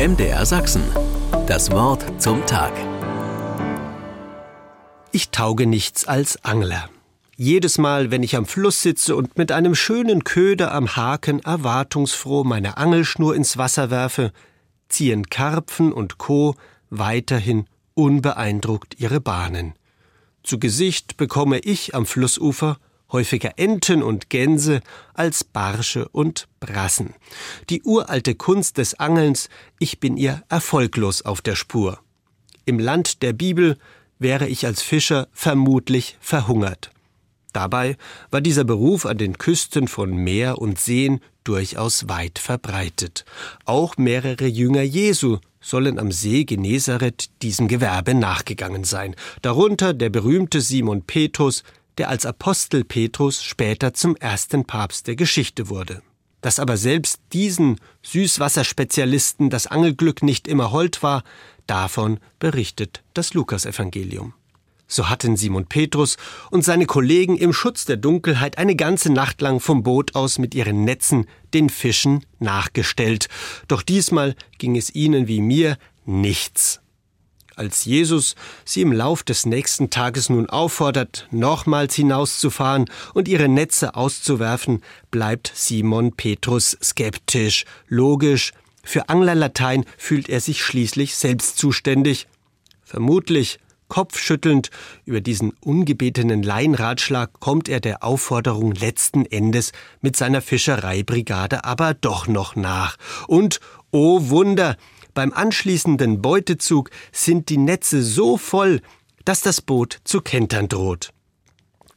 MDR Sachsen. Das Wort zum Tag. Ich tauge nichts als Angler. Jedes Mal, wenn ich am Fluss sitze und mit einem schönen Köder am Haken erwartungsfroh meine Angelschnur ins Wasser werfe, ziehen Karpfen und Co. weiterhin unbeeindruckt ihre Bahnen. Zu Gesicht bekomme ich am Flussufer häufiger Enten und Gänse als Barsche und Brassen. Die uralte Kunst des Angelns, ich bin ihr erfolglos auf der Spur. Im Land der Bibel wäre ich als Fischer vermutlich verhungert. Dabei war dieser Beruf an den Küsten von Meer und Seen durchaus weit verbreitet. Auch mehrere Jünger Jesu sollen am See Genezareth diesem Gewerbe nachgegangen sein, darunter der berühmte Simon Petrus, der als Apostel Petrus später zum ersten Papst der Geschichte wurde. Dass aber selbst diesen Süßwasserspezialisten das Angelglück nicht immer hold war, davon berichtet das Lukasevangelium. So hatten Simon Petrus und seine Kollegen im Schutz der Dunkelheit eine ganze Nacht lang vom Boot aus mit ihren Netzen den Fischen nachgestellt. Doch diesmal ging es ihnen wie mir nichts. Als Jesus sie im Lauf des nächsten Tages nun auffordert, nochmals hinauszufahren und ihre Netze auszuwerfen, bleibt Simon Petrus skeptisch. Logisch, für Anglerlatein fühlt er sich schließlich selbst zuständig. Vermutlich Kopfschüttelnd über diesen ungebetenen Laienratschlag kommt er der Aufforderung letzten Endes mit seiner Fischereibrigade aber doch noch nach. Und, oh Wunder, beim anschließenden Beutezug sind die Netze so voll, dass das Boot zu kentern droht.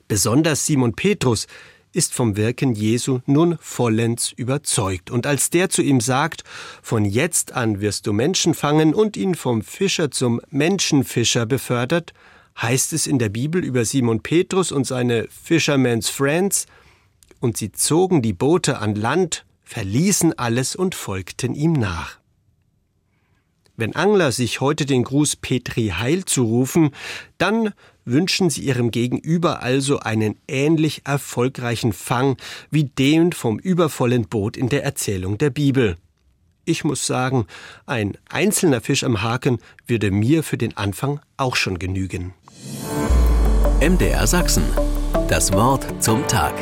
Besonders Simon Petrus ist vom Wirken Jesu nun vollends überzeugt. Und als der zu ihm sagt, von jetzt an wirst du Menschen fangen und ihn vom Fischer zum Menschenfischer befördert, heißt es in der Bibel über Simon Petrus und seine Fisherman's Friends, und sie zogen die Boote an Land, verließen alles und folgten ihm nach. Wenn Angler sich heute den Gruß Petri Heil zurufen, dann wünschen sie ihrem Gegenüber also einen ähnlich erfolgreichen Fang wie den vom übervollen Boot in der Erzählung der Bibel. Ich muss sagen, ein einzelner Fisch am Haken würde mir für den Anfang auch schon genügen. MDR Sachsen. Das Wort zum Tag.